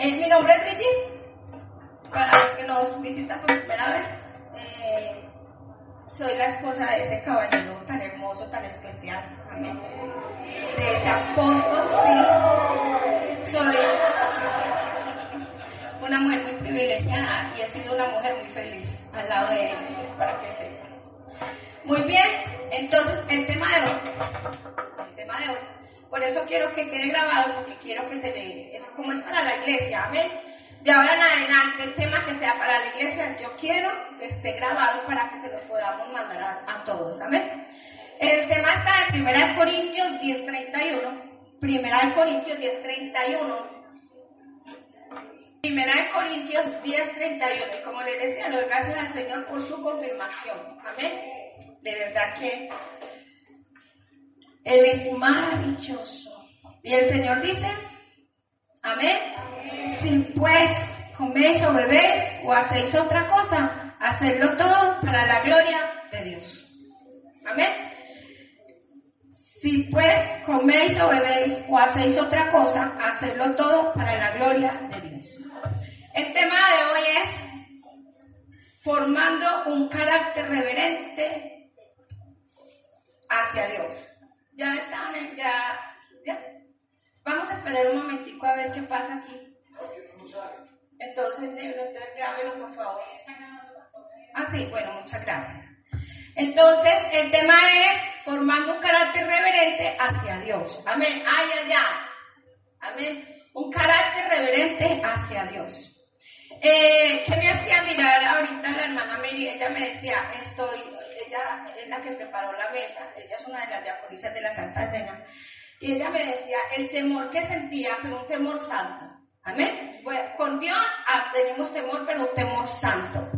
Eh, mi nombre es Brigitte, para los que nos visitan por primera vez. Eh, soy la esposa de ese caballero tan hermoso, tan especial. Amén. De ese apóstol, sí. Soy una mujer muy privilegiada y he sido una mujer muy feliz al lado de él, para que sepan. Muy bien, entonces el tema de hoy, el tema de hoy, por eso quiero que quede grabado, porque quiero que se le, es como es para la iglesia, amén. De ahora en adelante, el tema que sea para la iglesia, yo quiero que esté grabado para que se lo podamos mandar a, todos, amén. El tema está en 1 Corintios 10.31, 1 Corintios 10.31, Primera de Corintios 10:31. Y como les decía, lo gracias al Señor por su confirmación. Amén. De verdad que Él es maravilloso. Y el Señor dice, amén. Si pues coméis o bebéis o hacéis otra cosa, hacedlo todo para la gloria de Dios. Amén. Si pues coméis o bebéis o hacéis otra cosa, hacedlo todo para la gloria de Dios. El tema de hoy es formando un carácter reverente hacia Dios. Ya están, ya, ya. Vamos a esperar un momentico a ver qué pasa aquí. Entonces, entonces grábelo por favor. Ah, sí, bueno, muchas gracias. Entonces, el tema es formando un carácter reverente hacia Dios. Amén. Ay, ay, ay. Amén. Un carácter reverente hacia Dios. Eh, ¿Qué me hacía mirar ahorita la hermana Mary? Ella me decía, estoy, ella es la que preparó la mesa, ella es una de las diaconisas de la Santa Cena, y ella me decía el temor que sentía, pero un temor santo. Amén. con Dios ah, tenemos temor, pero un temor santo.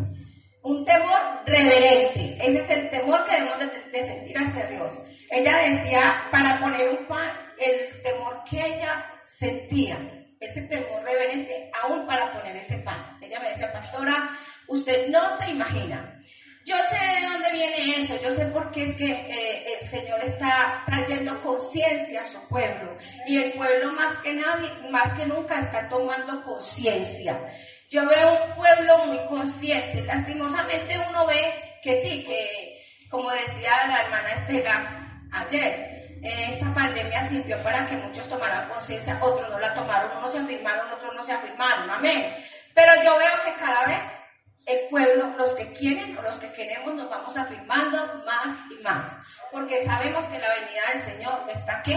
Un temor reverente. Ese es el temor que debemos de sentir hacia Dios. Ella decía, para poner un pan, el temor que ella sentía ese temor reverente aún para poner ese pan. Ella me decía, pastora, usted no se imagina. Yo sé de dónde viene eso, yo sé por qué es que eh, el Señor está trayendo conciencia a su pueblo y el pueblo más que nadie, más que nunca está tomando conciencia. Yo veo un pueblo muy consciente, lastimosamente uno ve que sí, que como decía la hermana Estela ayer, esta pandemia sirvió para que muchos tomaran conciencia, otros no la tomaron, unos se afirmaron, otros no se afirmaron, amén. Pero yo veo que cada vez el pueblo, los que quieren o los que queremos, nos vamos afirmando más y más, porque sabemos que la venida del Señor está aquí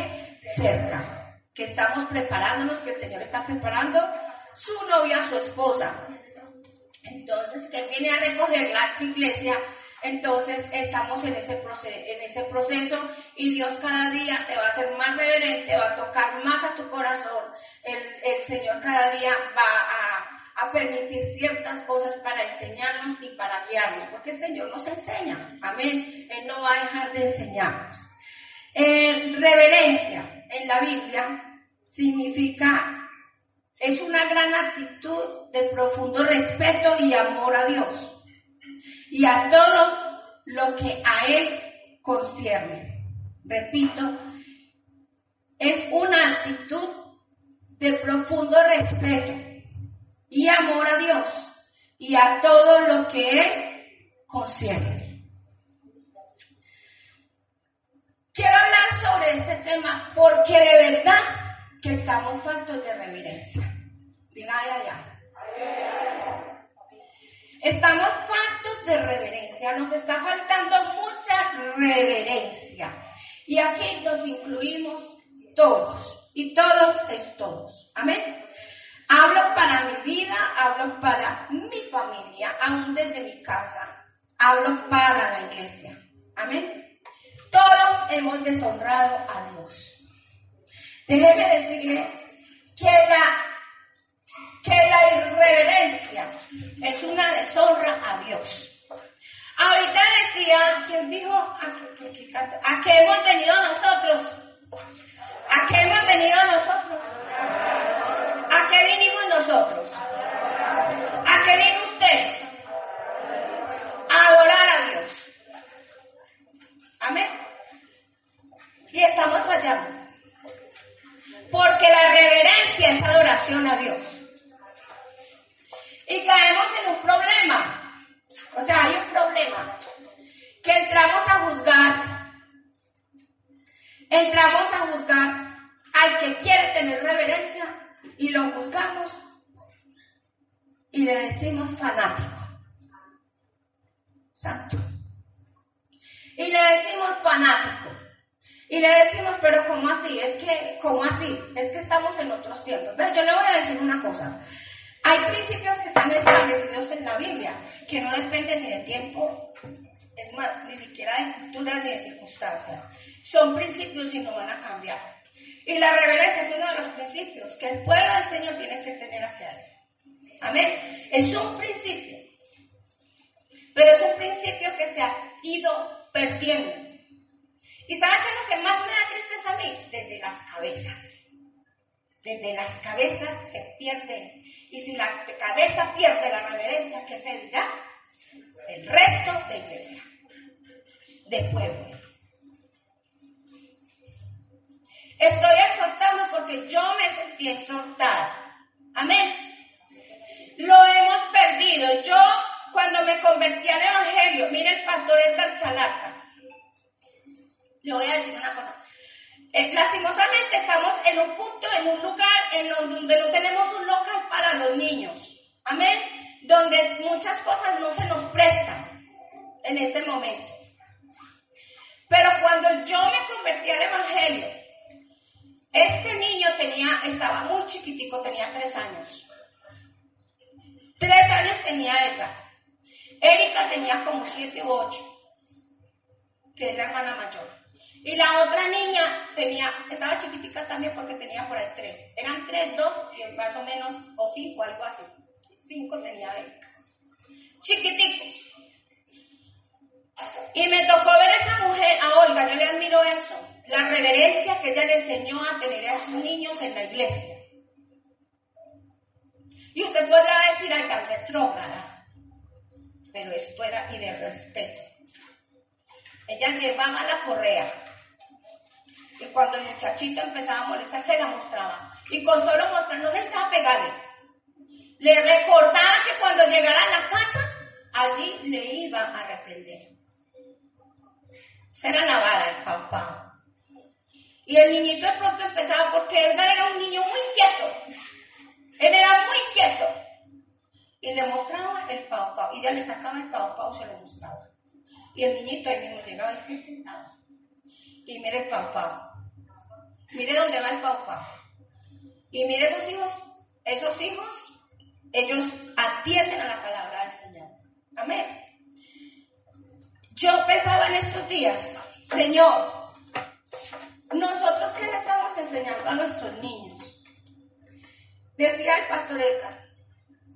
cerca, que estamos preparándonos, que el Señor está preparando su novia, su esposa. Entonces, que viene a recogerla a iglesia entonces estamos en ese, en ese proceso y Dios cada día te va a hacer más reverente, va a tocar más a tu corazón. El, Señor cada día va permitir ciertas cosas para enseñarnos y para guiarnos, porque el Señor nos enseña. Amén. Él no va a dejar de enseñarnos. reverencia en la Biblia significa, es una gran actitud de profundo respeto y amor a Dios y a todo lo que a Él concierne. Repito, es una actitud de profundo respeto y amor a Dios y a todo lo que Él concierne. Quiero hablar sobre este tema porque de verdad que estamos faltos de reverencia. Diga, ay, ay, Estamos faltos de reverencia, nos está faltando mucha reverencia. Y aquí nos incluimos todos, y todos es todos. Amén. Hablo para mi vida, hablo para mi familia, aún desde mi casa. Hablo para la iglesia. Amén. Todos hemos deshonrado a Dios. Déjeme decirle que la que la irreverencia es una deshonra a Dios. Ahorita decía, ¿quién dijo? ¿A qué, hemos venido nosotros? ¿A qué hemos venido nosotros? ¿A qué vinimos nosotros? ¿A qué vino usted? A adorar a Dios. Amén. Y estamos fallando. Porque la reverencia es adoración a Dios. Y caemos en un problema. O sea, hay un problema. Que entramos a juzgar. Entramos a juzgar al que quiere tener reverencia y lo juzgamos y le decimos fanático. Santo. Y le decimos fanático. Y le decimos, pero ¿cómo así? Es que, ¿cómo así? Es que estamos en otros tiempos. Pero yo le voy a decir una cosa. Hay principios que están establecidos en la Biblia, que no dependen ni de tiempo, es más, ni siquiera de cultura ni de circunstancias. Son principios y no van a cambiar. Y la reverencia es uno de los principios que el pueblo del Señor tiene que tener hacia él. Amén. Es un principio. Pero es un principio que se ha ido perdiendo. ¿Y sabes qué es lo que más me da tristeza a mí? Desde las cabezas. Desde las cabezas se pierde. Y si la cabeza pierde la reverencia, ¿qué se dirá? El resto de iglesia, de pueblo. Estoy exhortando porque yo me sentí exhortada. Amén. Lo hemos perdido. Yo, cuando me convertí al Evangelio, mire el pastor Edgar Chalaca. Le voy a decir una cosa. Eh, lastimosamente estamos en un punto, en un lugar en donde no tenemos un local para los niños. Amén. Donde muchas cosas no se nos prestan en este momento. Pero cuando yo me convertí al Evangelio, este niño tenía, estaba muy chiquitico, tenía tres años. Tres años tenía Edgar. Erika tenía como siete u ocho, que es la hermana mayor. Y la otra niña tenía, estaba chiquitica también porque tenía por ahí tres. Eran tres, dos, más o menos, o cinco, algo así. Cinco tenía Erika. Chiquiticos. Y me tocó ver a esa mujer, a Olga, yo le admiro eso, la reverencia que ella le enseñó a tener a sus niños en la iglesia. Y usted podrá decir, ay, tan retrógrada. Pero esto era y de respeto. Ella llevaba la correa y cuando el muchachito empezaba a molestar, se la mostraba. Y con solo mostrar, no necesitaba pegarle. Le recordaba que cuando llegara a la casa, allí le iba a reprender. Esa era la vara del papá. Y el niñito de pronto empezaba, porque Edgar era un niño muy quieto. Él era muy quieto. Y le mostraba el pau Y ya le sacaba el pau y se lo mostraba. Y el niñito ahí mismo llegaba y se sentaba. Y mire el pau Mire dónde va el papá. Y mire esos hijos, esos hijos, ellos atienden a la palabra del Señor. Amén. Yo pensaba en estos días, Señor, nosotros qué le estamos enseñando a nuestros niños. Decía el pastor Edgar,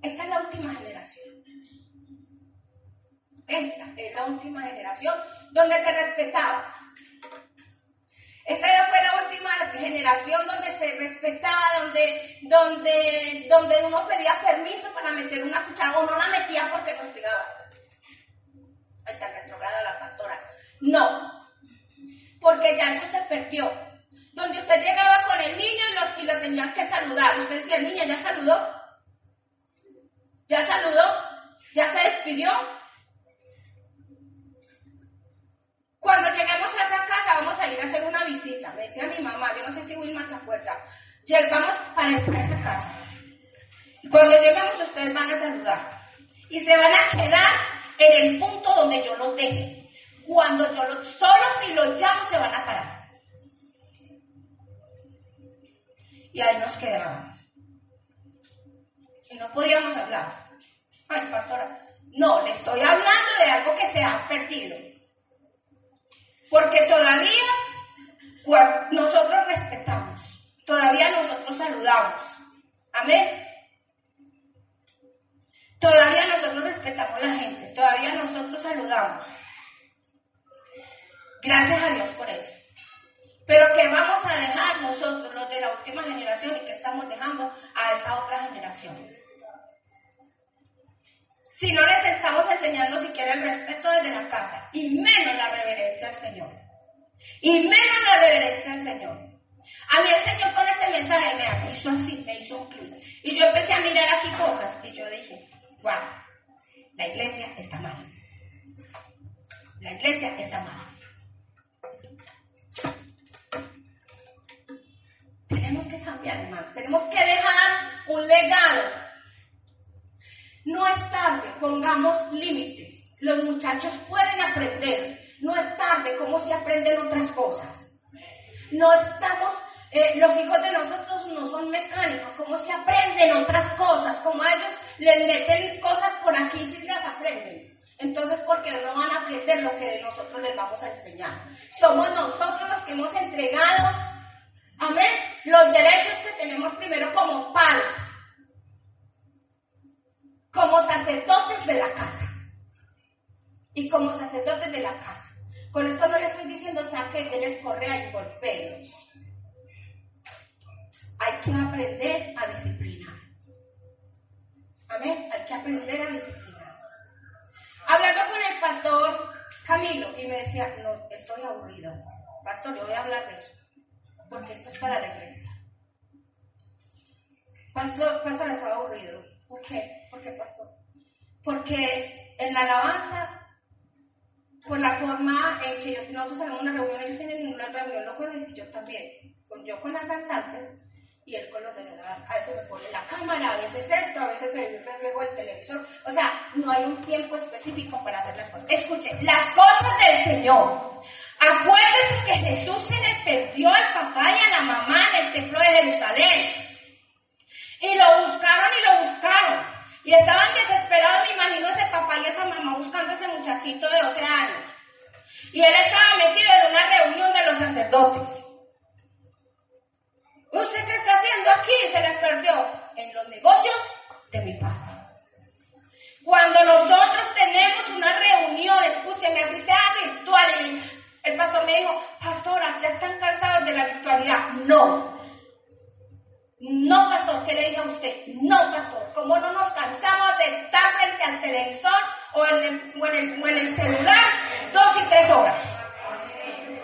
esta es la última generación. Esta es la última generación donde se respetaba, esta fue la última generación donde se respetaba, donde, donde, donde uno pedía permiso para meter una cuchara o no la metía porque nos pegaba. Está retrograda la pastora. No, porque ya eso se perdió. Donde usted llegaba con el niño y, los, y lo tenían que saludar. Usted decía, niña, ¿ya saludó? ¿Ya saludó? ¿Ya se despidió? Cuando lleguemos a esa casa vamos a ir a hacer una visita. Me decía mi mamá, yo no sé si Wilmar se acuerda. Vamos para esa casa. Y cuando llegamos ustedes van a saludar. Y se van a quedar en el punto donde yo los deje. Cuando yo los, solo si los llamo se van a parar. Y ahí nos quedábamos. Y no podíamos hablar. Ay, pastora, no, le estoy hablando de algo que se ha perdido. Porque todavía nosotros respetamos, todavía nosotros saludamos. Amén. Todavía nosotros respetamos a la gente, todavía nosotros saludamos. Gracias a Dios por eso. Pero ¿qué vamos a dejar nosotros, los de la última generación, y que estamos dejando a esa otra generación? si no les estamos enseñando siquiera el respeto desde la casa, y menos la reverencia al Señor. Y menos la reverencia al Señor. A mí el Señor con este mensaje me hizo así, me hizo un clic. Y yo empecé a mirar aquí cosas y yo dije, Wow. La iglesia está mal. La iglesia está mal. Tenemos que cambiar, hermano. Tenemos que dejar un legado. No es tarde, pongamos límites. Los muchachos pueden aprender. No es tarde, como si aprenden otras cosas. No estamos, eh, los hijos de nosotros no son mecánicos, como si aprenden otras cosas, como ellos les meten cosas por aquí si las aprenden. Entonces, ¿por qué no van a aprender lo que nosotros les vamos a enseñar? Somos nosotros los que hemos entregado, amén, los derechos que tenemos primero como padres, como sacerdotes de la casa y como sacerdotes de la casa. Con esto no le estoy diciendo saque, denles correa y golpeos. Hay que aprender a disciplinar. Amén. Hay que aprender a disciplinar. Hablando con el pastor Camilo y me decía, no, estoy aburrido. Pastor, yo voy a hablar de eso. Porque esto es para la iglesia. Pastor, pastor, estaba aburrido. ¿Por qué? ¿Por qué, pastor? Porque en la alabanza por la forma en que nosotros tenemos una reunión, ellos tienen una reunión los jueves y yo también, yo con las cantantes y él con los delegados. A veces me pone la cámara, a veces esto, a veces el reflejo del televisor. O sea, no hay un tiempo específico para hacer las cosas. Escuche, las cosas del Señor. Acuérdense que Jesús se le perdió al papá y a la mamá en el templo de Jerusalén. Y lo buscaron y lo buscaron. Y estaban desesperados, me imagino, ese papá y esa mamá buscando a ese muchachito de 12 años. Y él estaba metido en una reunión de los sacerdotes. ¿Usted qué está haciendo aquí? Se les perdió en los negocios de mi padre. Cuando nosotros tenemos una reunión, escúcheme, así sea virtual, y el pastor me dijo, pastoras, ya están cansados de la virtualidad. No, no, pastor, ¿qué le dije a usted? No, pastor, como no nos cansamos de estar frente al televisor o en el, en el, celular dos y tres horas.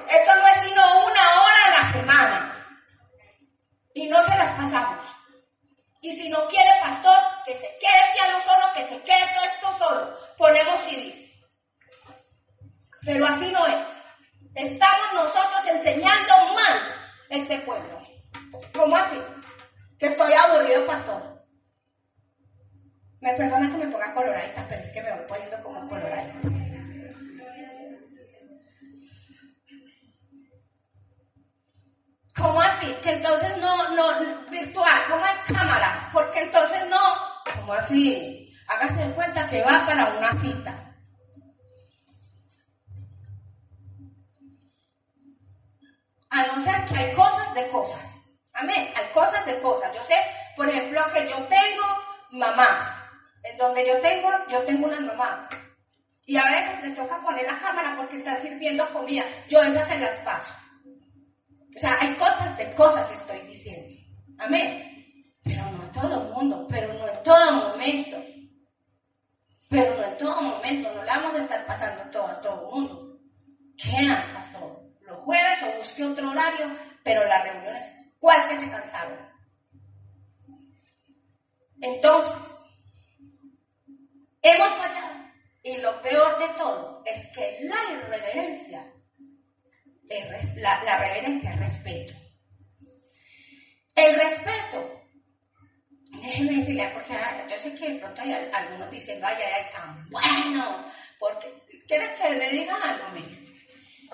Esto no es sino una hora a la semana. Y no se las pasamos. Y si no quiere pastor, que se quede piano solo, que se quede todo esto solo. Ponemos CDs. Pero así no es. Estamos nosotros enseñando mal este pueblo. ¿Cómo así? que estoy aburrido, pastor. Me perdona que me ponga coloradita, pero es que me voy poniendo como coloradita. ¿Cómo así? Que entonces no, no, virtual, ¿cómo es cámara? Porque entonces no, ¿cómo así? Hágase en cuenta que va para una cita. A no ser que hay cosas de cosas. Amén. Hay cosas de cosas. Yo sé, por ejemplo, que yo tengo mamás. En donde yo tengo, yo tengo unas mamás. Y a veces les toca poner la cámara porque están sirviendo comida. Yo esas se las paso. O sea, hay cosas de cosas estoy diciendo. Amén. Pero no en todo mundo, pero no en todo momento. Pero no en todo momento, no le vamos a estar pasando todo a todo mundo. Quedan, pastor, los jueves o busque otro horario, pero las reuniones ¿Cuál que se cansaron? Entonces, hemos fallado. Y lo peor de todo es que la irreverencia, la, reverencia es respeto. El respeto, déjenme decirle, porque yo sé que de pronto hay, algunos dicen, vaya, ay, tan bueno, porque, ¿quieren que le diga algo? Mire,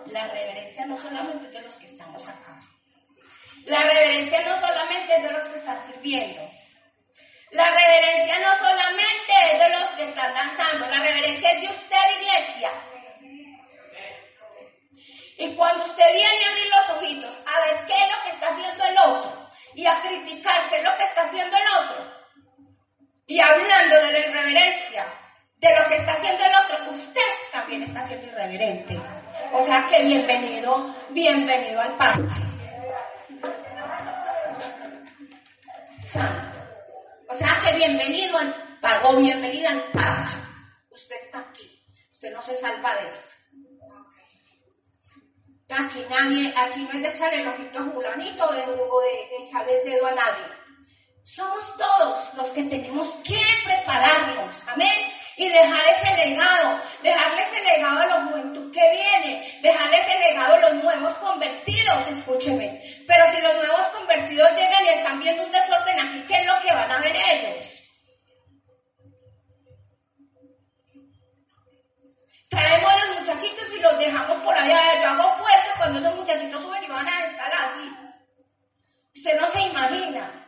la reverencia no solamente de los que estamos acá, la reverencia no solamente es de los que están sirviendo. La reverencia no solamente es de los que están danzando. La reverencia es de usted, iglesia. Y cuando usted viene a abrir los ojitos a ver qué es lo que está haciendo el otro y a criticar qué es lo que está haciendo el otro y hablando de la irreverencia, de lo que está haciendo el otro, usted también está siendo irreverente. O sea que bienvenido, bienvenido al parche. santo. O sea que bienvenido al pago, bienvenida al parche. Usted está aquí. Usted no se salva de esto. Aquí nadie, aquí no es de echarle el ojito a Julanito o de, de echarle el dedo a nadie. Somos todos los que tenemos que prepararnos Amén. Y dejar ese legado, dejarle ese legado a la juventud que viene, dejarle ese legado a los nuevos convertidos, escúcheme. Pero si los nuevos convertidos llegan y están viendo un desorden aquí, ¿qué es lo que van a ver ellos? Traemos a los muchachitos y los dejamos por allá. Yo hago fuerza cuando esos muchachitos suben y van a escalar así. Usted no se imagina.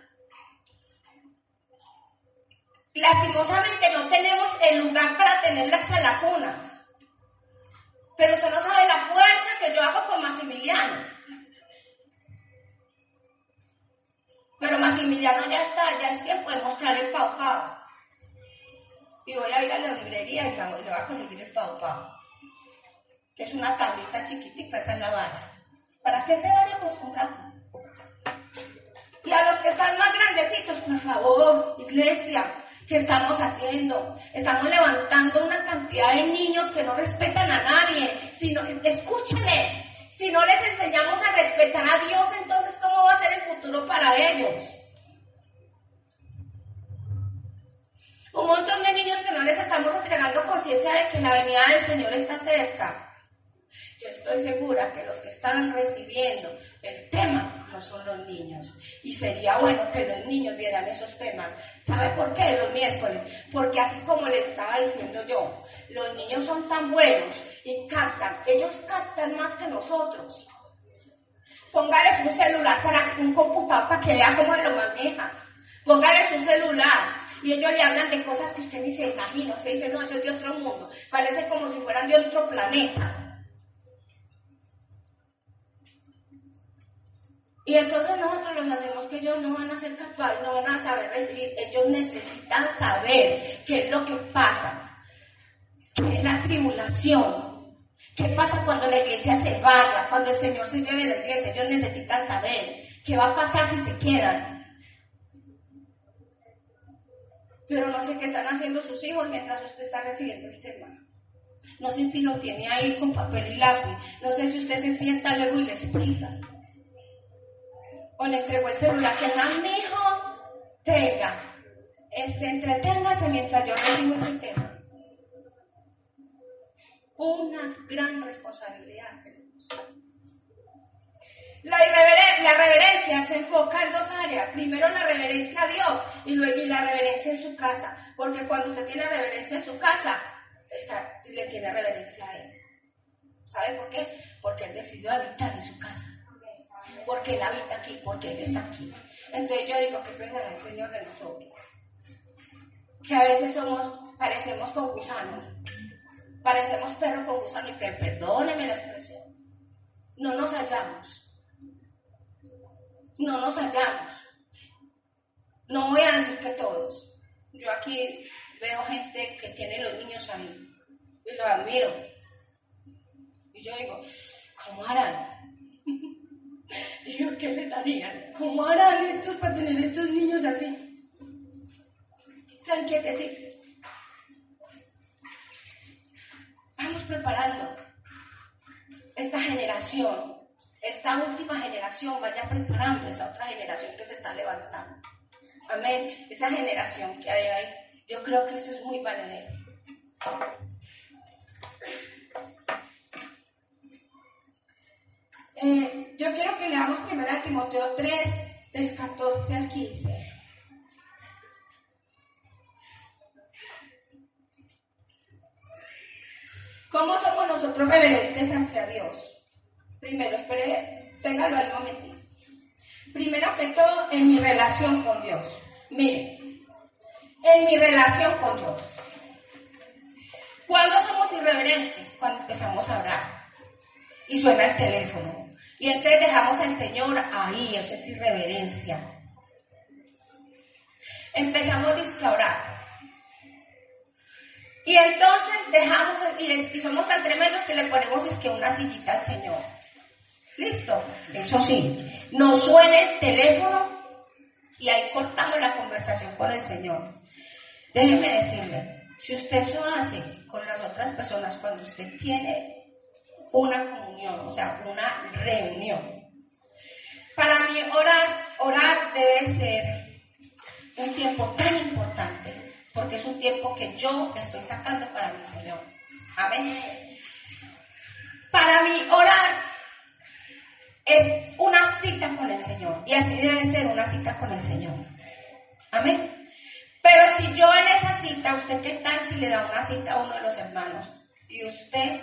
Lastimosamente no tenemos el lugar para tenerlas en las cunas. Pero usted no sabe la fuerza que yo hago con Maximiliano. Pero Maximiliano ya está, ya es tiempo de mostrar el pau. Y voy a ir a la librería y le voy a conseguir el pau. Que es una tablita chiquitica, esa es la vara. ¿Para qué se vaya acostumbrando? Y a los que están más grandecitos, por favor, iglesia, ¿qué estamos haciendo? Estamos levantando una cantidad de niños que no respetan a nadie. Si no, escúcheme, si no les enseñamos a respetar a Dios, entonces ¿cómo va a ser el futuro para ellos? Un montón de niños que no les estamos entregando conciencia de que la venida del Señor está cerca. Yo estoy segura que los que están recibiendo el tema son los niños. Y sería bueno que los niños vieran esos temas. ¿Sabe por qué los miércoles? Porque así como les estaba diciendo yo, los niños son tan buenos y captan. Ellos captan más que nosotros. Póngales un celular para un computador para que vea cómo lo maneja. Póngales un celular y ellos le hablan de cosas que usted ni se imagina. Usted dice, no, eso es de otro mundo. Parece como si fueran de otro planeta. Y entonces nosotros los hacemos que ellos no van a ser capaces, no van a saber recibir. Ellos necesitan saber qué es lo que pasa, qué es la tribulación. ¿Qué pasa cuando la iglesia se vaya, cuando el Señor se lleve la iglesia? Ellos necesitan saber qué va a pasar si se quedan. Pero no sé qué están haciendo sus hijos mientras usted está recibiendo el tema. No sé si lo tiene ahí con papel y lápiz. No sé si usted se sienta luego y le explica o le entregó el celular, que no, mi hijo, tenga, este, entreténgase mientras yo recibo ese tema. Una gran responsabilidad La, reverencia se enfoca en dos áreas. Primero la reverencia a Dios y luego y la reverencia en su casa. Porque cuando usted tiene reverencia en su casa, le tiene reverencia a Él. ¿Sabe por qué? Porque Él decidió habitar en su casa porque Él habita aquí, porque Él está aquí. Entonces yo digo, ¿qué pensará el Señor de nosotros? Que a veces somos, parecemos con gusanos, parecemos perros con gusanos, y perdóneme la expresión, no nos hallamos, no nos hallamos. No voy a decir que todos. Yo aquí veo gente que tiene los niños ahí y lo admiro. Y yo digo, ¿cómo harán? Yo, ¿qué le darían? ¿Cómo harán estos para tener estos niños así? Tan quietecitos. Vamos preparando esta generación, esta última generación, vaya preparando esa otra generación que se está levantando. Amén. Esa generación que hay ahí. Yo creo que esto es muy valedero. Eh, yo quiero que leamos primero a Timoteo 3, del 14 al 15. ¿Cómo somos nosotros reverentes hacia Dios? Primero, espere, téngalo un momentito. Primero que todo, en mi relación con Dios. Mire, en mi relación con Dios. ¿Cuándo somos irreverentes? Cuando empezamos a orar y suena el teléfono y entonces dejamos al Señor ahí, eso es irreverencia. Empezamos a orar. Y entonces dejamos, y, somos tan tremendos que le ponemos es que una sillita al Señor. Listo. Eso sí, nos suena el teléfono y ahí cortamos la conversación con el Señor. Déjeme decirle, si usted eso hace con las otras personas cuando usted tiene una comunión, o sea, una reunión. Para mí orar, orar debe ser un tiempo tan importante, porque es un tiempo que yo estoy sacando para mi Señor. Amén. Para mí, orar es una cita con el Señor. Y así debe ser una cita con el Señor. Amén. Pero si yo en esa cita, ¿usted qué tal si le da una cita a uno de los hermanos? Y usted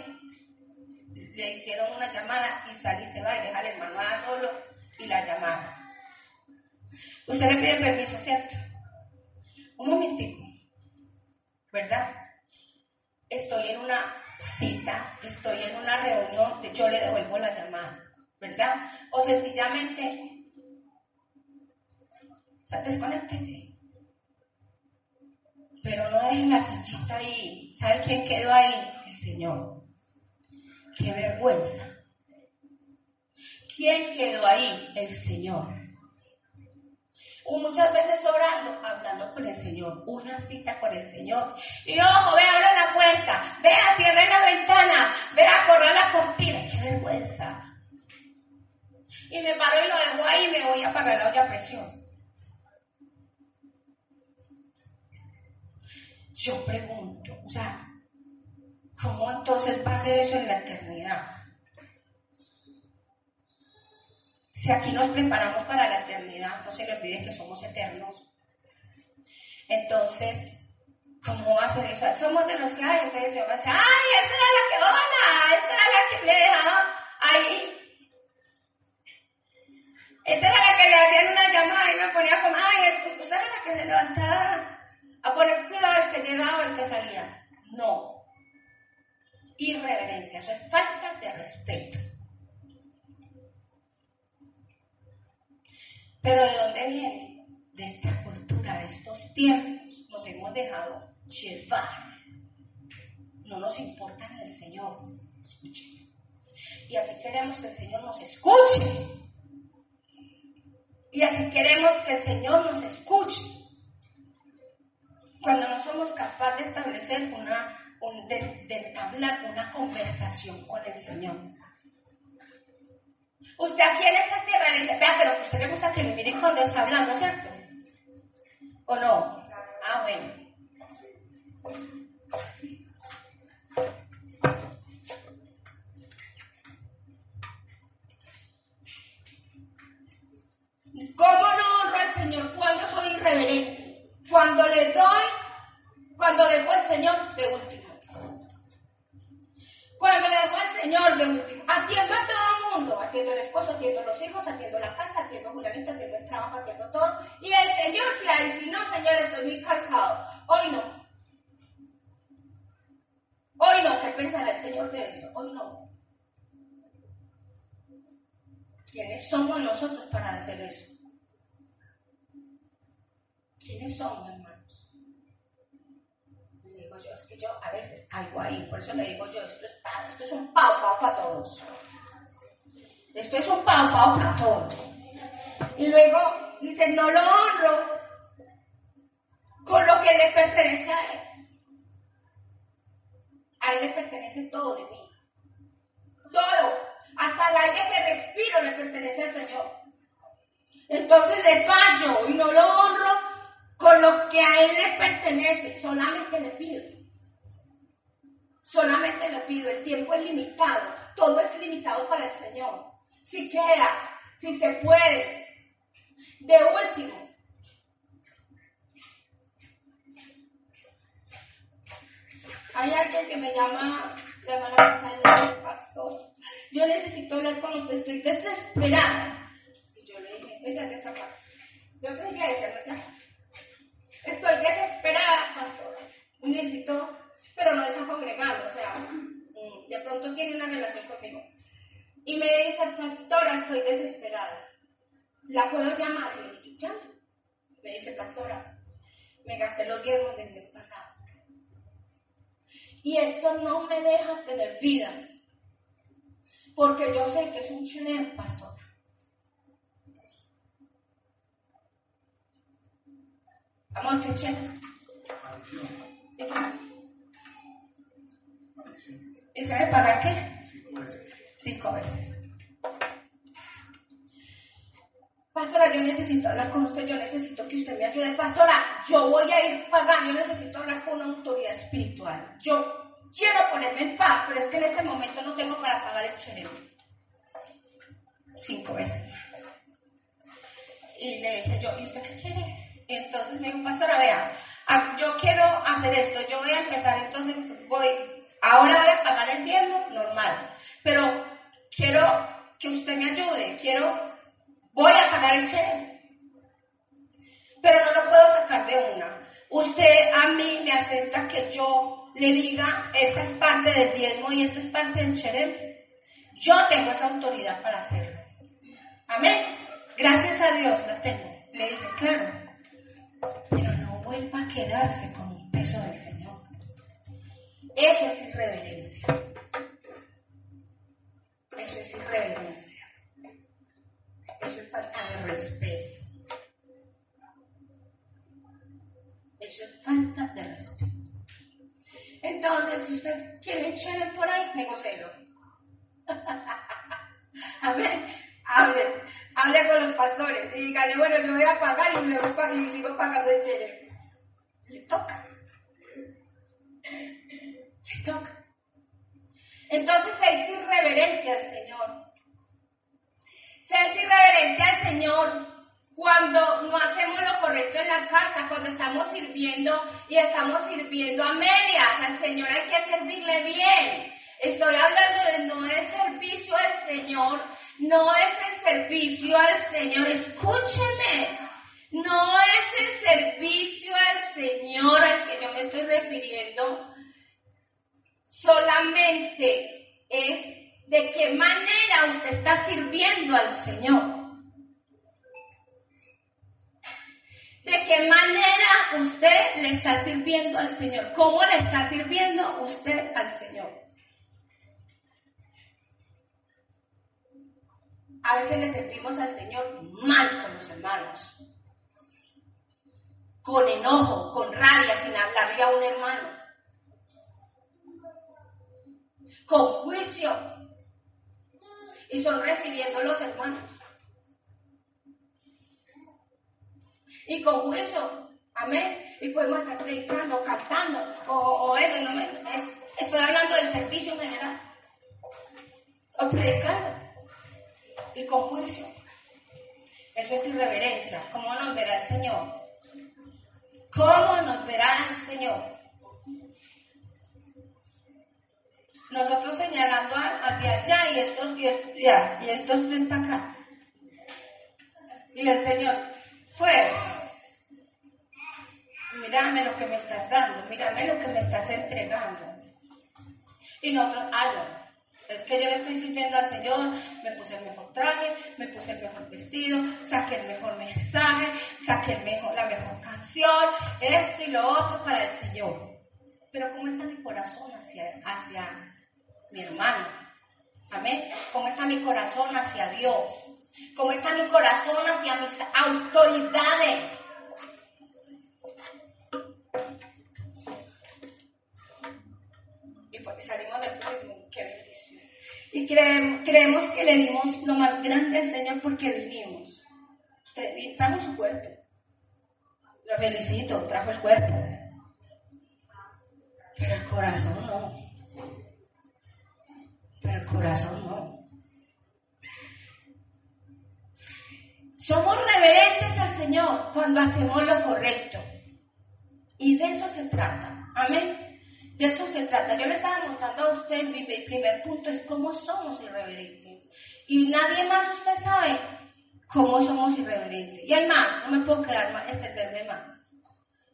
le hicieron una llamada y sale y se va y deja al hermano solo y la llamada. Usted le pide permiso, ¿cierto? Un momentico, ¿verdad? Estoy en una cita, estoy en una reunión, yo le devuelvo la llamada, ¿verdad? O sencillamente, o sea, desconéctese. Pero no dejen la sillita ahí. ¿Sabe quién quedó ahí? El Señor. Qué vergüenza. ¿Quién quedó ahí? El Señor. O muchas veces orando, hablando con el Señor, una cita con el Señor. Y ojo, ve, abre la puerta, vea, cierre la ventana, vea, correr la cortina. ¡Qué vergüenza! Y me paro y lo dejo ahí y me voy a apagar la olla a presión. Yo pregunto, o sea, ¿cómo entonces va a ser eso en la eternidad? Si aquí nos preparamos para la eternidad, no se le olvide que somos eternos. Entonces, ¿cómo va a ser eso? Somos de los que, hay, entonces Dios va a decir, ay, esta era la que, hola, esta era la que me dejaba ahí. Esta era la que le hacían una llamada y me ponía como, ay, esta era la que se levantaba a poner cuidado el que llegaba o el que salía. No. Irreverencia, eso es falta de respeto. Pero ¿de dónde viene? De esta cultura, de estos tiempos. Nos hemos dejado llevar. No nos importa en el Señor. Escuche. Y así queremos que el Señor nos escuche. Y así queremos que el Señor nos escuche. Cuando no somos capaces de establecer una, de, de entablar una conversación con el Señor. Usted aquí en esta tierra le dice, vea, pero usted le gusta que le miren cuando está hablando, ¿cierto? ¿O no? Ah, bueno. ¿Cómo no honro al Señor cuando soy irreverente? Cuando le doy, cuando dejo al Señor de último. Cuando le dejo al Señor de último. Atiendo a todo mundo, atiendo el esposo, atiendo los hijos, atiendo la casa, atiendo Julianito, atiendo el trabajo, atiendo todo. Y el Señor si hay, si no, Señor, estoy muy cansado. Hoy no. Hoy no, ¿qué pensará el Señor de eso? Hoy no. ¿Quiénes somos nosotros para hacer eso? ¿Quiénes somos, hermanos? Yo, es que yo a veces caigo ahí, por eso le digo yo, esto es, esto es un pau pau para todos. Esto es un pau pau para todos. Y luego dice, no lo honro con lo que le pertenece a él. A él le pertenece todo de mí. Todo. Hasta el aire que respiro le pertenece al Señor. Entonces le fallo y no lo honro con lo que a él le pertenece. Solamente le pido. Solamente le pido. El tiempo es limitado. Todo es limitado para el Señor si queda, si se puede. De último, hay alguien que me llama la semana pasada pastor. Yo necesito hablar con usted, estoy desesperada. Y yo le dije, venga de esta parte. De otra iglesia, ¿verdad? Estoy desesperada, pastor. Necesito, pero no está congregando, o sea, mm, de pronto tiene una relación conmigo. Y me dice, pastora, estoy desesperada. ¿La puedo llamar? Y le digo. Me dice, pastora, me gasté los diezmos del mes pasado. Y esto no me deja tener vida. Porque yo sé que es un chenero, pastora. Amor, ¿qué chenero? ¿Y sabe pagar qué? cinco veces. Pastora, yo necesito hablar con usted, yo necesito que usted me ayude. Pastora, yo voy a ir pagando, yo necesito hablar con una autoridad espiritual. Yo quiero ponerme en paz, pero es que en ese momento no tengo para pagar el chenero. Cinco veces. Y le dije yo, ¿y usted qué quiere? Entonces me dijo, pastora, vea, yo quiero hacer esto, yo voy a empezar, entonces voy, ahora voy a pagar el diezmo, normal, pero quiero que usted me ayude, quiero, voy a pagar el cheque, pero no lo puedo sacar de una. Usted a mí me acepta que yo le diga, esta es parte del diezmo y esta es parte del cheque. Yo tengo esa autoridad para hacerlo. Amén. Gracias a Dios la tengo. Le dije, claro, con un peso del Señor. Eso es irreverencia. Eso es irreverencia. Eso es falta de respeto. Eso es falta de respeto. Entonces, si usted quiere echarle por ahí, negocelo. A ver, hable, hable con los pastores y dígale, bueno, yo voy a pagar y, luego, y sigo pagando el chévere. Le toca. Le toca. Entonces es irreverencia al Señor. Se es irreverencia al Señor cuando no hacemos lo correcto en la casa, cuando estamos sirviendo y estamos sirviendo a medias. Al Señor hay que servirle bien. Estoy hablando de no es servicio al Señor, no es el servicio al Señor. Escúcheme, no es el servicio al Señor al que yo me estoy refiriendo solamente es de qué manera usted está sirviendo al Señor. ¿De qué manera usted le está sirviendo al Señor? ¿Cómo le está sirviendo usted al Señor? A veces le servimos al Señor mal con los hermanos, con enojo, con rabia, sin hablarle a un hermano. con juicio. Y son recibiendo los hermanos. Y con juicio. Amén. Y podemos estar predicando, cantando, o, eso. No me, estoy hablando del servicio en general. O predicando. Y con juicio. Eso es irreverencia. ¿Cómo nos verá el Señor? ¿Cómo nos verá el Señor? nosotros señalando hacia allá y estos, y estos, y estos están acá. Y el Señor, pues, mírame lo que me estás dando, mírame lo que me estás entregando. Y nosotros, ah, es que yo le estoy sirviendo al Señor, me puse el mejor traje, me puse el mejor vestido, saqué el mejor mensaje, saqué el mejor, la mejor canción, esto y lo otro para el Señor. Pero ¿cómo está mi corazón hacia, hacia mi hermano. Amén. ¿Cómo está mi corazón hacia Dios? ¿Cómo está mi corazón hacia mis autoridades? Y creemos, creemos que le dimos lo más grande al Señor porque vivimos. Usted trajo su cuerpo. Lo felicito, trajo el cuerpo. Pero el corazón no pero el corazón no. Somos reverentes al Señor cuando hacemos lo correcto. Y de eso se trata. Amén. De eso se trata. Yo le estaba mostrando a usted, mi primer punto es cómo somos irreverentes. Y nadie más usted sabe cómo somos irreverentes. Y hay más, no me puedo quedar más, extenderme más.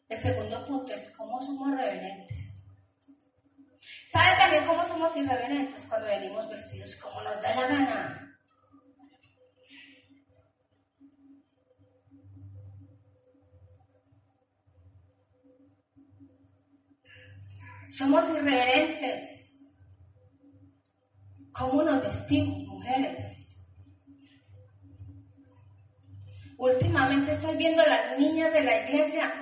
El segundo punto es cómo somos reverentes. ¿Sabe también cómo somos irreverentes cuando venimos vestidos como nos da la gana? Somos irreverentes. ¿Cómo nos vestimos, mujeres? Últimamente estoy viendo a las niñas de la iglesia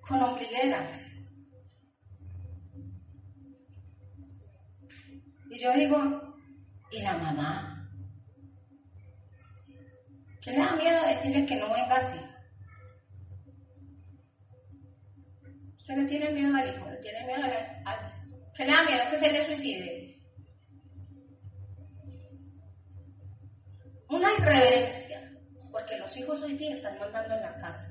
con ombligueras. Y yo digo, ¿y la mamá? ¿Qué le da miedo decirle que no venga así? Usted le tiene miedo al hijo, le tiene miedo al... ¿Qué le da miedo que se le suicide? Una irreverencia, porque los hijos hoy día están mandando en la casa.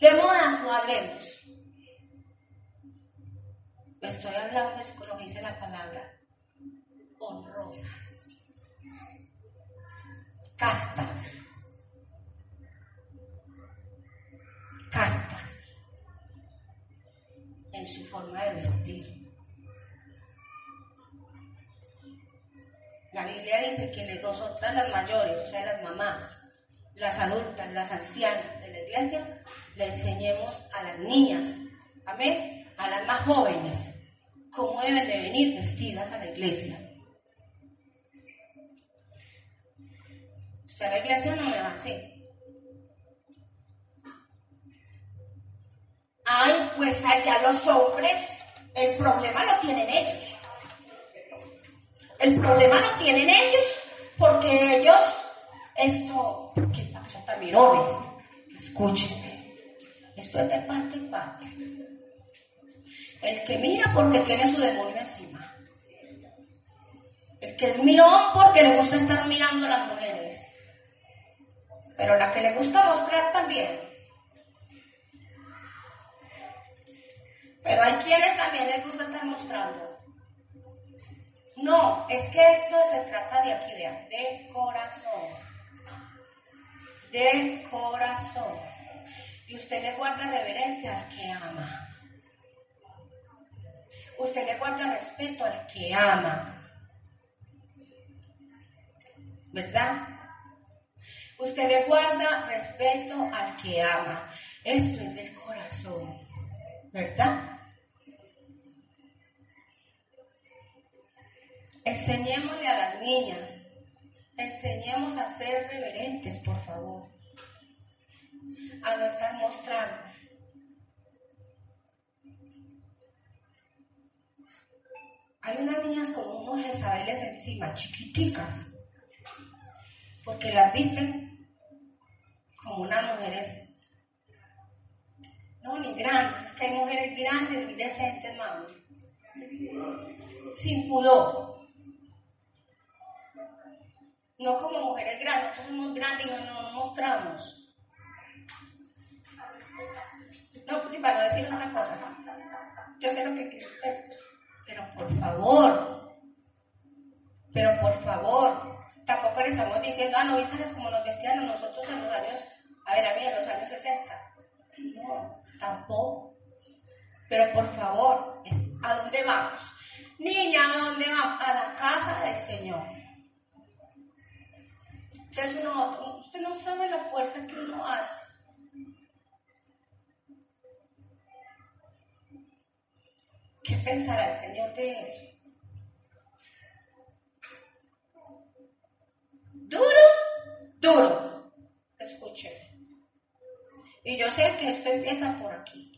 ¿Qué modas no hablemos? Estoy hablando de que dice la palabra, honrosas, castas en su forma de vestir. La Biblia dice que nosotras las mayores, o sea, las mamás, las adultas, las ancianas de la iglesia, le enseñemos a las niñas, amén, a las más jóvenes, cómo deben de venir vestidas a la iglesia. O sea, la iglesia no me va así. Ay, pues allá los hombres, el problema lo tienen ellos. El problema lo tienen ellos porque ellos, esto, que son también hombres, escúchenme. Esto es de parte y parte. El que mira porque tiene su demonio encima. El que es mirón porque le gusta estar mirando a las mujeres. Pero la que le gusta mostrar también. Pero hay quienes también les gusta estar mostrando. No, es que esto se trata de aquí, vean, de corazón. De corazón y usted le guarda reverencia al que ama. Usted le guarda respeto al que ama. ¿Verdad? Usted le guarda respeto al que ama. Esto es del corazón. ¿Verdad? Enseñémosle a las niñas. Enseñemos a ser reverentes, por favor a no estar mostrando. Hay unas niñas con unos Jezabeles encima, chiquiticas, porque las visten como unas mujeres, no, ni grandes, es que hay mujeres grandes, muy decentes, mami, sin pudor. No como mujeres grandes, nosotros somos grandes y no nos mostramos. No, pues sí, para no decir otra cosa. Yo sé lo que quiere usted, pero por favor, pero por favor, tampoco le estamos diciendo, ah, no vístanes como nos vestían nosotros en los años, a ver, a mí en los años 60. No, tampoco. Pero por favor, ¿a dónde vamos? Niña, ¿a dónde vamos? A la casa del Señor. Entonces uno, usted no sabe la fuerza que uno hace ¿Qué pensará el Señor de eso? Duro, duro. Escuche. Y yo sé que esto empieza por aquí.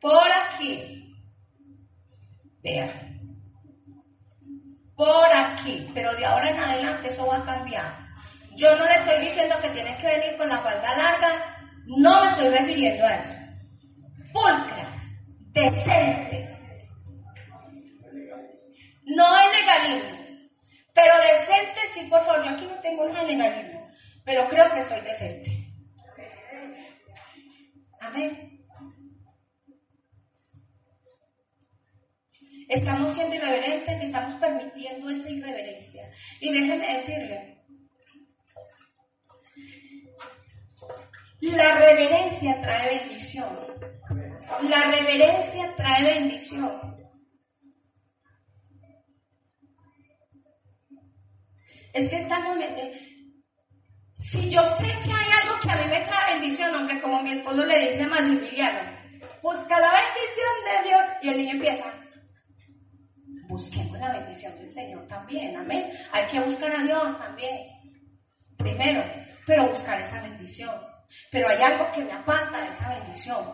Por aquí. Vean. Por aquí. Pero de ahora en adelante eso va a cambiar. Yo no le estoy diciendo que tiene que venir con la falda larga. No me estoy refiriendo a eso. Pulcra decentes. No es legalismo, pero decente sí, por favor. Yo aquí no tengo nada de pero creo que estoy decente. Amén. Estamos siendo irreverentes y estamos permitiendo esa irreverencia. Y déjenme decirle, la reverencia trae bendición. La reverencia trae bendición. Es que estamos... Si yo sé que hay algo que a mí me trae bendición, aunque como mi esposo le dice a Maximiliano, busca la bendición de Dios y el niño empieza. Busquemos la bendición del Señor también, amén. Hay que buscar a Dios también. Primero, pero buscar esa bendición. Pero hay algo que me aparta de esa bendición.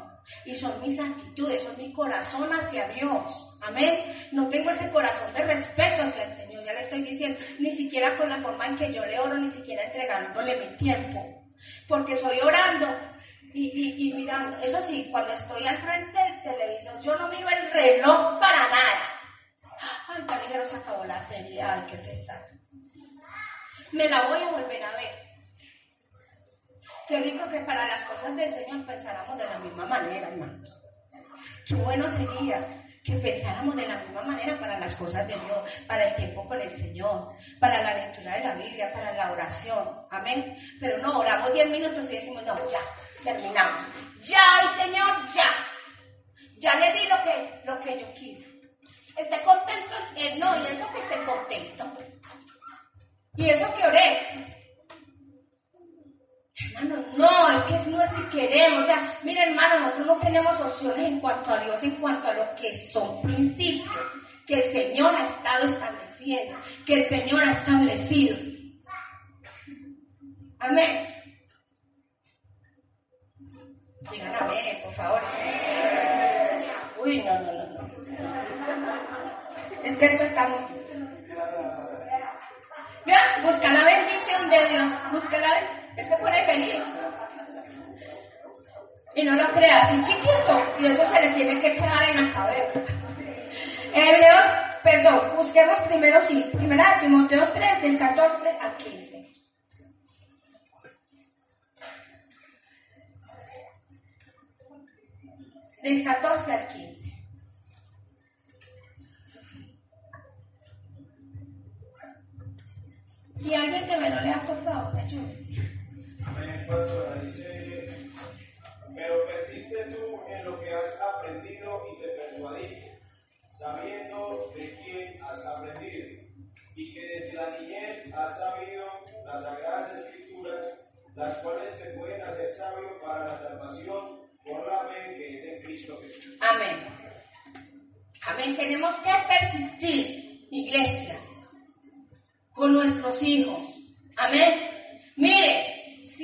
Y son mis actitudes, son mi corazón hacia Dios. Amén. No tengo ese corazón de respeto hacia el Señor, ya le estoy diciendo, ni siquiera con la forma en que yo le oro, ni siquiera entregándole mi tiempo. Porque soy orando y, mirando. Eso sí, cuando estoy al frente del televisor, yo no miro el reloj para nada. Ay, tan se acabó la serie, ay, qué pesado. Me la voy a volver a ver. Qué rico que para las cosas del Señor pensáramos de la misma manera, hermanos. Qué bueno sería que pensáramos de la misma manera para las cosas de Dios, para el tiempo con el Señor, para la lectura de la Biblia, para la oración. Amén. Pero no, oramos diez minutos y decimos, no, ya, terminamos. Ya, Señor, ya. Ya le di lo que, lo que yo quiero. Esté contento, eh, no, y eso que esté contento. Y eso que oré, Hermano, no, es que no es si queremos. O sea, mira, hermano, nosotros no tenemos opciones en cuanto a Dios, en cuanto a lo que son principios que el Señor ha estado estableciendo, que el Señor ha establecido. Amén. Digan amén, por favor. Uy, no, no, no, no. Es que esto está muy... Vean, busca la bendición de Dios, busca la bendición él se pone feliz. Y no lo crea así chiquito, y eso se le tiene que quedar en la cabeza. Hebreos, perdón, busquemos primero, sí, primera de Timoteo 3, del 14 al 15. Del 14 al 15. Y alguien que me lo lea, por favor, me ayude. Pero persiste tú en lo que has aprendido y te persuadiste, sabiendo de quién has aprendido, y que desde la niñez has sabido las sagradas escrituras, las cuales te pueden hacer sabio para la salvación por la fe que es en Cristo Jesús. Amén. Amén. Tenemos que persistir, iglesia, con nuestros hijos. Amén. Mire,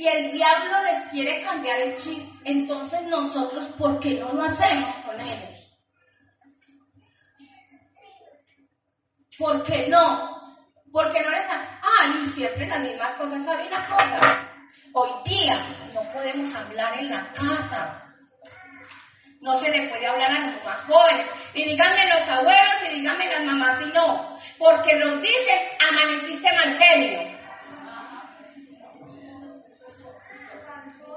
si el diablo les quiere cambiar el chip, entonces nosotros, ¿por qué no lo hacemos con ellos? ¿Por qué no? Porque no les ay, siempre las mismas cosas. ¿Sabe una cosa? Hoy día no podemos hablar en la casa. No se le puede hablar a los más jóvenes. Y díganme los abuelos y díganme las mamás y no. Porque nos dicen, amaneciste mal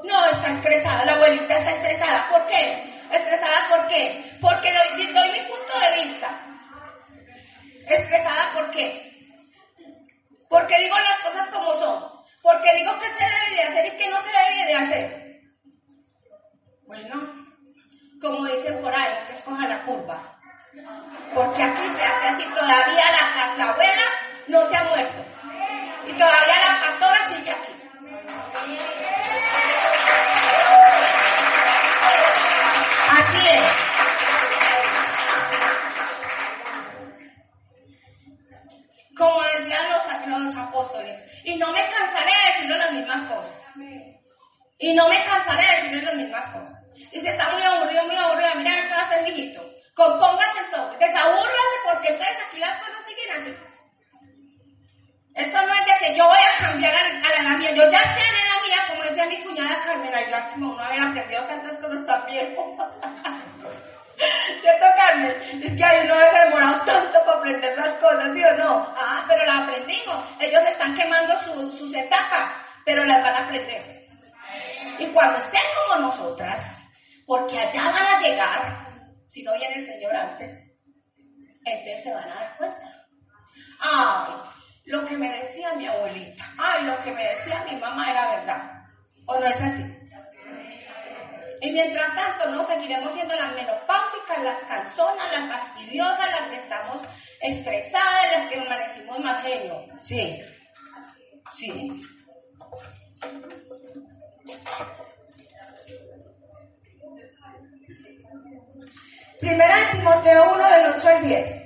No, está estresada, la abuelita está estresada. ¿Por qué? ¿Estresada por qué? Porque doy, mi punto de vista. ¿Estresada por qué? Porque digo las cosas como son. Porque digo que se debe de hacer y que no se debe de hacer. Bueno, como dicen por ahí, que escoja la curva. Porque aquí se hace así, todavía la, la abuela no se ha muerto. Y todavía la pastora sigue aquí. Como decían los, apóstoles, y no me cansaré de decirle las mismas cosas. Y no me cansaré de decirle las mismas cosas. Y si está muy aburrido, muy aburrido, mira qué va a hacer, mijito. Compóngase entonces, desabúrrase porque entonces aquí las cosas siguen así. Esto no es de que yo voy a cambiar a, la mía. Yo ya sé en la mía, como decía mi cuñada Carmen, ay, lástima uno haber aprendido tantas cosas también. ¿Cierto, Carmen? Es que ahí no ha demorado tanto para aprender las cosas, ¿sí o no? Ah, pero las aprendimos. Ellos están quemando sus etapas, pero las van a aprender. Y cuando estén como nosotras, porque allá van a llegar, si no viene el Señor antes, entonces se van a dar cuenta. Ay, lo que me decía mi abuelita, ay, lo que me decía mi mamá era verdad. ¿O no es así? Y mientras tanto, no seguiremos siendo las menopáusicas, las canzonas, las fastidiosas, las que estamos estresadas, las que amanecimos más genio. Sí, sí. Primera de Timoteo 1 del 8 al 10.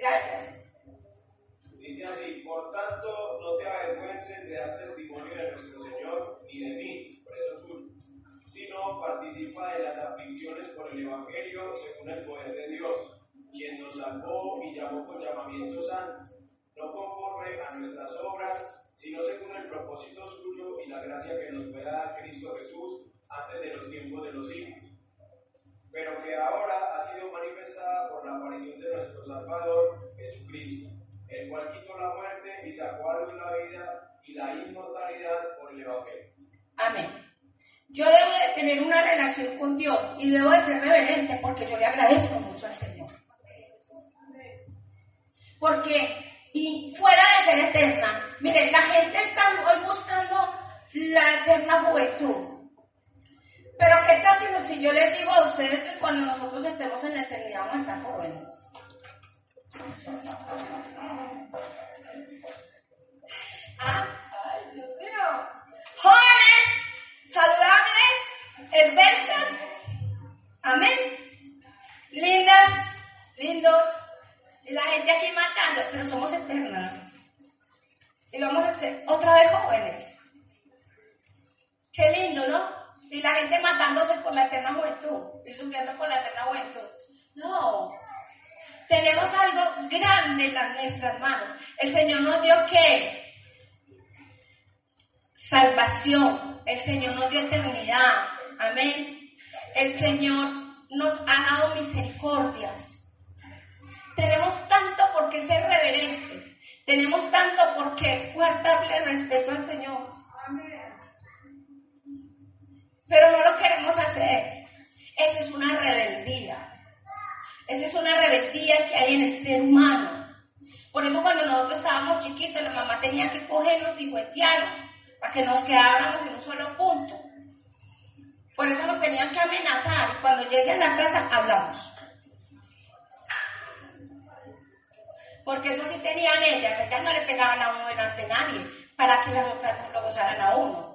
Gracias. Dice así, por tanto, no te avergüences de dar testimonio de nuestro Señor ni de mí, por eso tú, sino participa de las aflicciones por el Evangelio según el poder de Dios, quien nos salvó y llamó con llamamiento santo, no conforme a nuestras obras, sino según el propósito suyo y la gracia que nos pueda dar Cristo Jesús antes de los tiempos de los siglos pero que ahora ha sido manifestada por la aparición de nuestro Salvador Jesucristo, el cual quitó la muerte y sacó a luz la vida y la inmortalidad por el Evangelio. Amén. Yo debo de tener una relación con Dios y debo de ser reverente porque yo le agradezco mucho al Señor. Porque, y fuera de ser eterna, miren, la gente está hoy buscando la eterna juventud. Pero qué tal si yo les digo a ustedes que cuando nosotros estemos en la eternidad vamos a estar jóvenes. Ah, ay, Dios mío. Jóvenes, saludables, esbeltas, amén. Lindas, lindos, y la gente aquí matando, pero somos eternas. Y vamos a ser otra vez jóvenes. Qué lindo, ¿no? Y la gente matándose por la eterna juventud y sufriendo por la eterna juventud. No. Tenemos algo grande en nuestras manos. El Señor nos dio qué? Salvación. El Señor nos dio eternidad. Amén. El Señor nos ha dado misericordias. Tenemos tanto por qué ser reverentes. Tenemos tanto por qué guardarle respeto al Señor. Pero no lo queremos hacer. Eso es una rebeldía. Eso es una rebeldía que hay en el ser humano. Por eso cuando nosotros estábamos chiquitos, la mamá tenía que cogernos y huetearnos para que nos quedáramos en un solo punto. Por eso nos tenían que amenazar y cuando llegue a la casa hablamos. Porque eso sí tenían ellas, ellas no le pegaban a uno delante de nadie para que las otras no lo gozaran a uno.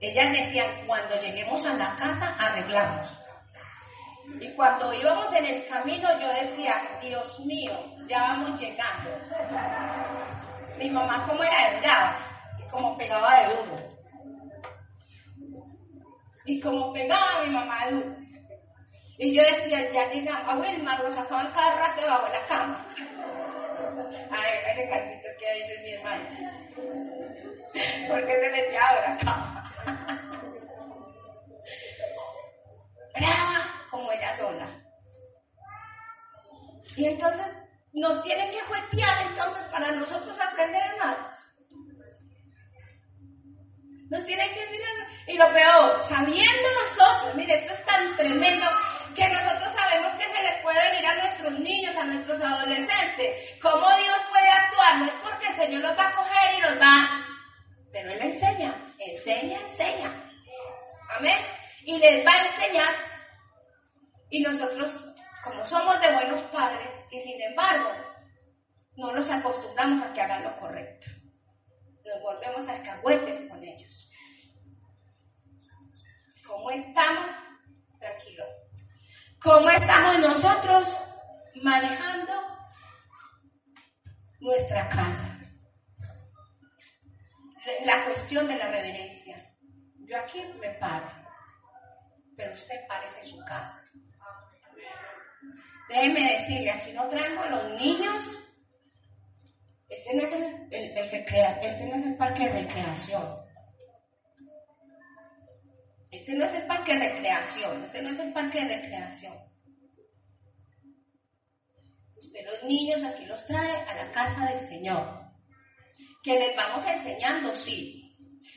Ellas decían, cuando lleguemos a la casa, arreglamos. Y cuando íbamos en el camino, yo decía, Dios mío, ya vamos llegando. Mi mamá como era delgada y como pegaba de duro. Y como pegaba mi mamá de duro. Y yo decía, ya llegamos. A lo sacaban cada rato debajo de la cama. A ver, ese calvito que dice mi hermano. Porque se metía ahora la cama. Brava como ella sola. Y entonces nos tienen que juetear entonces para nosotros aprender más. Nos tienen que decir. Y lo peor, sabiendo nosotros, mire, esto es tan tremendo que nosotros sabemos que se les puede venir a nuestros niños, a nuestros adolescentes. ¿Cómo Dios puede actuar? No es porque el Señor los va a coger y los va, pero Él enseña, enseña, enseña. Amén. Y les va a enseñar. Y nosotros, como somos de buenos padres, y sin embargo, no nos acostumbramos a que hagan lo correcto. Nos volvemos alcahuetes con ellos. ¿Cómo estamos? Tranquilo. ¿Cómo estamos nosotros manejando nuestra casa? La cuestión de la reverencia. Yo aquí me paro, pero usted parece en su casa. Déjeme decirle, aquí no traemos a los niños. Este no es el, el, este no es el parque de recreación. Este no es el parque de recreación, este no es el parque de recreación. Usted los niños aquí los trae a la casa del Señor. Que les vamos enseñando, sí,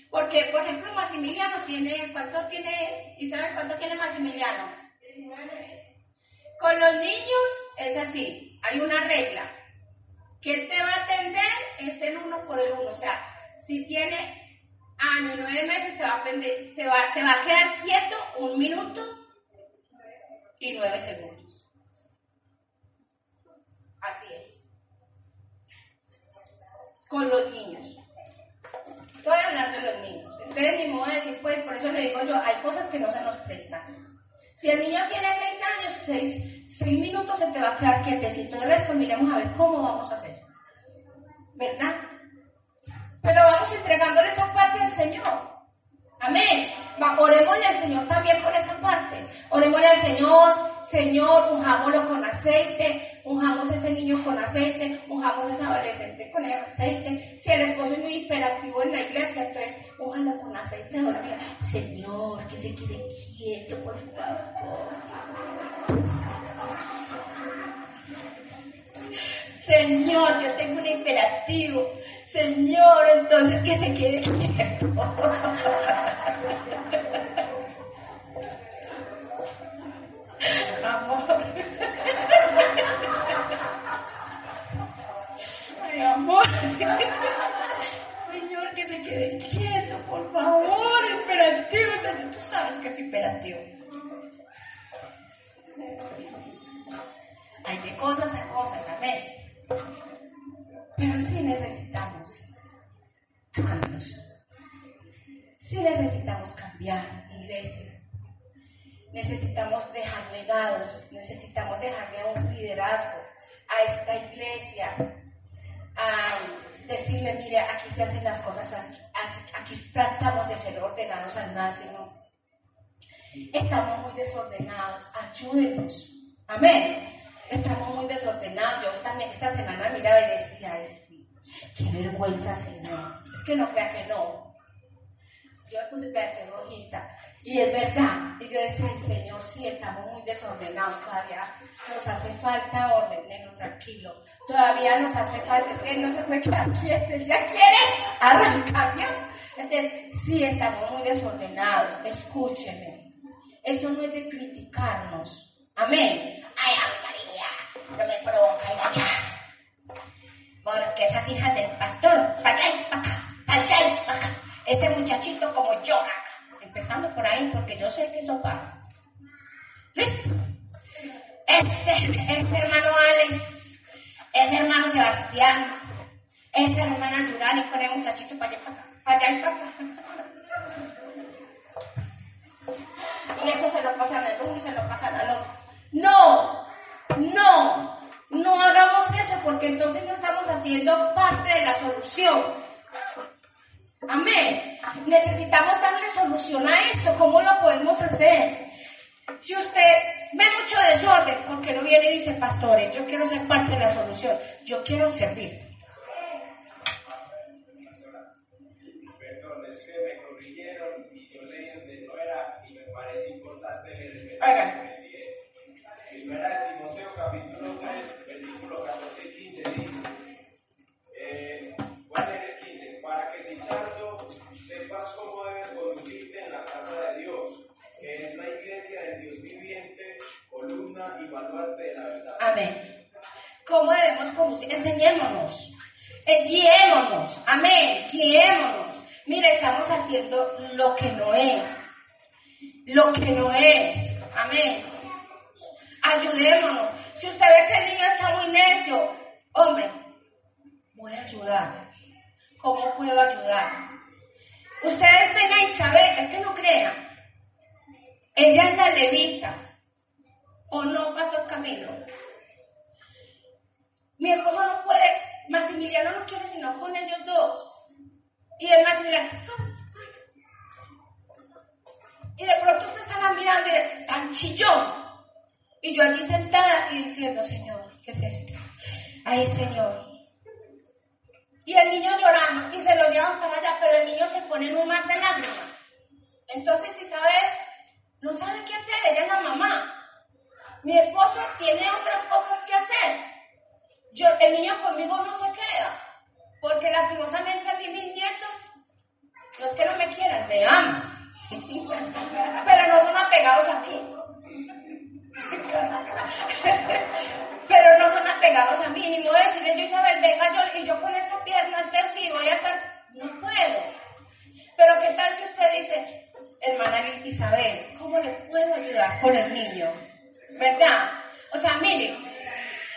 porque, por ejemplo, Maximiliano tiene, ¿cuánto tiene, Isabel, cuánto tiene Maximiliano? 19. Con los niños es así, hay una regla. Que te va a atender es el uno por el uno. O sea, si tiene año y nueve meses, se va, a se, va, se va a quedar quieto un minuto y nueve segundos. Así es. Con los niños. Estoy hablando de los niños. Ustedes ni modo de decir, pues, por eso le digo yo, hay cosas que no se nos prestan. Si el niño tiene seis años, seis, seis minutos se te va a quedar quietecito. El resto miremos a ver cómo vamos a hacer. ¿Verdad? Pero vamos entregándole esa parte al Señor. Amén. Orémosle al Señor también por esa parte. Orémosle al Señor, Señor, unjámoslo con aceite, unjamos ese niño con aceite, unjamos ese adolescente con aceite. Si el esposo es muy hiperactivo en la iglesia, entonces újalo con aceite de oliva. Señor, que se quede quieto, por favor. Señor, yo tengo un hiperactivo. Señor, entonces que se quede quieto. Amor. Ay, amor. Señor, que se quede quieto, por favor. Hiperactivo, Señor. Tú sabes que es hiperactivo. Hay de cosas a cosas, amén. Pero sí necesitamos Necesitamos dejar legados, necesitamos dejarle un liderazgo a esta iglesia, a decirle, mire, aquí se hacen las cosas así, aquí tratamos de ser ordenados al máximo. Estamos muy desordenados, ayúdenos. Amén. Estamos muy desordenados. Yo esta, esta semana miraba y decía, Ay, sí, qué vergüenza, Señor. Es que no crea que no. Yo me puse rojita. Y es verdad. Y yo decía, Señor, sí, estamos muy desordenados. Todavía nos hace falta orden, neno, tranquilo. Todavía nos hace falta, es que no se puede quedar quieto. Ya quiere arrancar, Entonces, sí, estamos muy desordenados. Escúcheme. Esto no es de criticarnos. Amén. Ay, no me provoca ir allá. Porque esas hijas del pastor, para allá y para acá, para allá y para. Ese muchachito como llora. Empezando por ahí, porque yo sé que eso pasa. ¿Listo? Ese, ese hermano Alex, ese hermano Sebastián, esa hermana Yurani con el muchachito para allá y para acá, para allá y para acá. Y eso se lo pasan al uno y se lo pasan al otro. No, no, no hagamos eso porque entonces no estamos haciendo parte de la solución. Amén. Necesitamos darle solución a esto. ¿Cómo lo podemos hacer? Si usted ve mucho desorden, porque no viene y dice, pastores, yo quiero ser parte de la solución, yo quiero servir. Enseñémonos, eh, guiémonos, amén, guiémonos. Mire, estamos haciendo lo que no es, lo que no es, amén ayudémonos. Si usted ve que el niño está muy necio, hombre, voy a ayudar. ¿Cómo puedo ayudar? Ustedes ven a Isabel, es que no crean. Ella es la levita. ¿O no pasó el camino? Mi esposo no puede, Maximiliano no quiere sino con ellos dos. Y el Maximiliano, y de pronto usted estaba mirando y dice, tan chillón. Y yo allí sentada y diciendo, Señor, ¿qué es esto? Ay, Señor. Y el niño llorando y se lo llevan para allá, pero el niño se pone en un mar de lágrimas. Entonces Isabel no sabe qué hacer, ella es la mamá. Mi esposo tiene otras cosas que hacer. Yo, el niño conmigo no se queda, porque lastimosamente a mí mis nietos, los que no me quieran, me aman, pero no son apegados a mí. Pero no son apegados a mí, ni modo decirle yo Isabel, venga y yo con esta pierna, entonces sí voy a estar, no puedo. Pero qué tal si usted dice, hermana Isabel, ¿cómo le puedo ayudar con el niño? ¿Verdad? O sea, mire,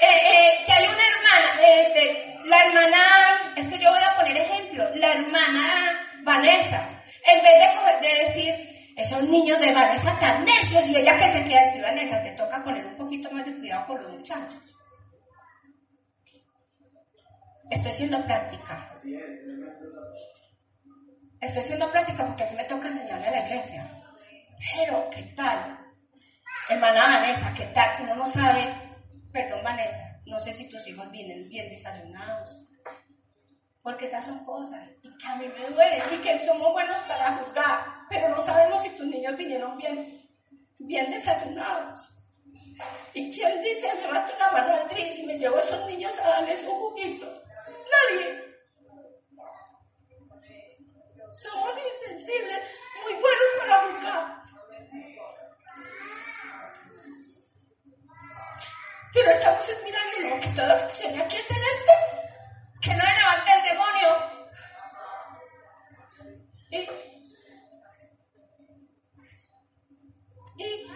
eh, eh, que hay una hermana, este, la hermana, es que yo voy a poner ejemplo, la hermana Vanessa, en vez de, de decir, esos niños de Vanessa tan necios y ella que se queda así, Vanessa, te toca poner un poquito más de cuidado con los muchachos. Estoy siendo práctica. Estoy siendo práctica porque a mí me toca enseñarle a la iglesia. Pero, ¿qué tal? Hermana Vanessa, ¿qué tal? Uno no sabe, perdón Vanessa, no sé si tus hijos vienen bien desayunados. Porque esas son cosas y que a mí me duelen y que somos buenos para juzgar, pero no sabemos si tus niños vinieron bien, bien desayunados. ¿Y quién dice, me mato una mano al y me llevo a esos niños a darles un juguito? Nadie. Somos insensibles, Pero estamos mirando que todo funcione aquí excelente. Que no le levante el demonio. Y, y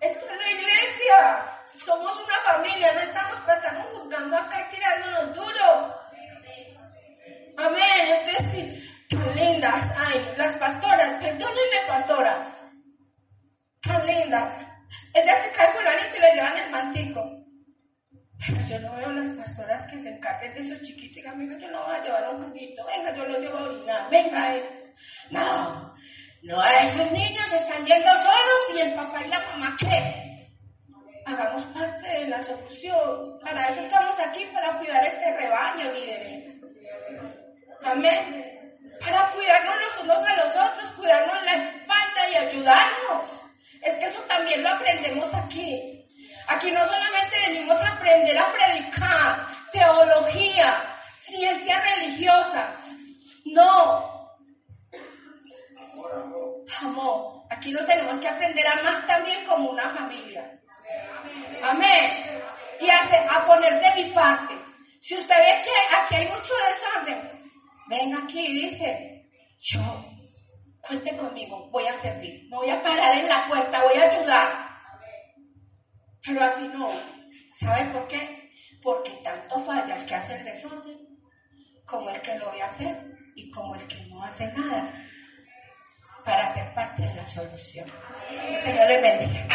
esto es la iglesia. Somos una familia, no estamos pasando juzgando acá y tirándonos duro. Amén. Entonces sí, tan lindas. Ay, las pastoras, perdónenme pastoras. Tan lindas. Ella se cae fulanito y le llevan el mantico. Pero yo no veo las pastoras que se encarguen de esos chiquitos y digan, yo no voy a llevar un juguito, venga, yo lo llevo a orinar, venga esto. No, no, esos niños están yendo solos y el papá y la mamá qué. Hagamos parte de la solución. Para eso estamos aquí, para cuidar este rebaño, líderes. Amén. Para cuidarnos los unos a los otros, cuidarnos la espalda y ayudarnos. Es que eso también lo aprendemos aquí. Aquí no solamente venimos a aprender a predicar teología, ciencias religiosas. No. Amor. Aquí nos tenemos que aprender a amar también como una familia. Amén. Y a, poner de mi parte. Si usted ve que aquí hay mucho desorden, venga aquí y dice, yo cuente conmigo, voy a servir, me voy a parar en la puerta, voy a ayudar. Pero así no. ¿Sabe por qué? Porque tanto falla el que hace el desorden como el que lo a hacer y como el que no hace nada para ser parte de la solución. Señor les bendiga.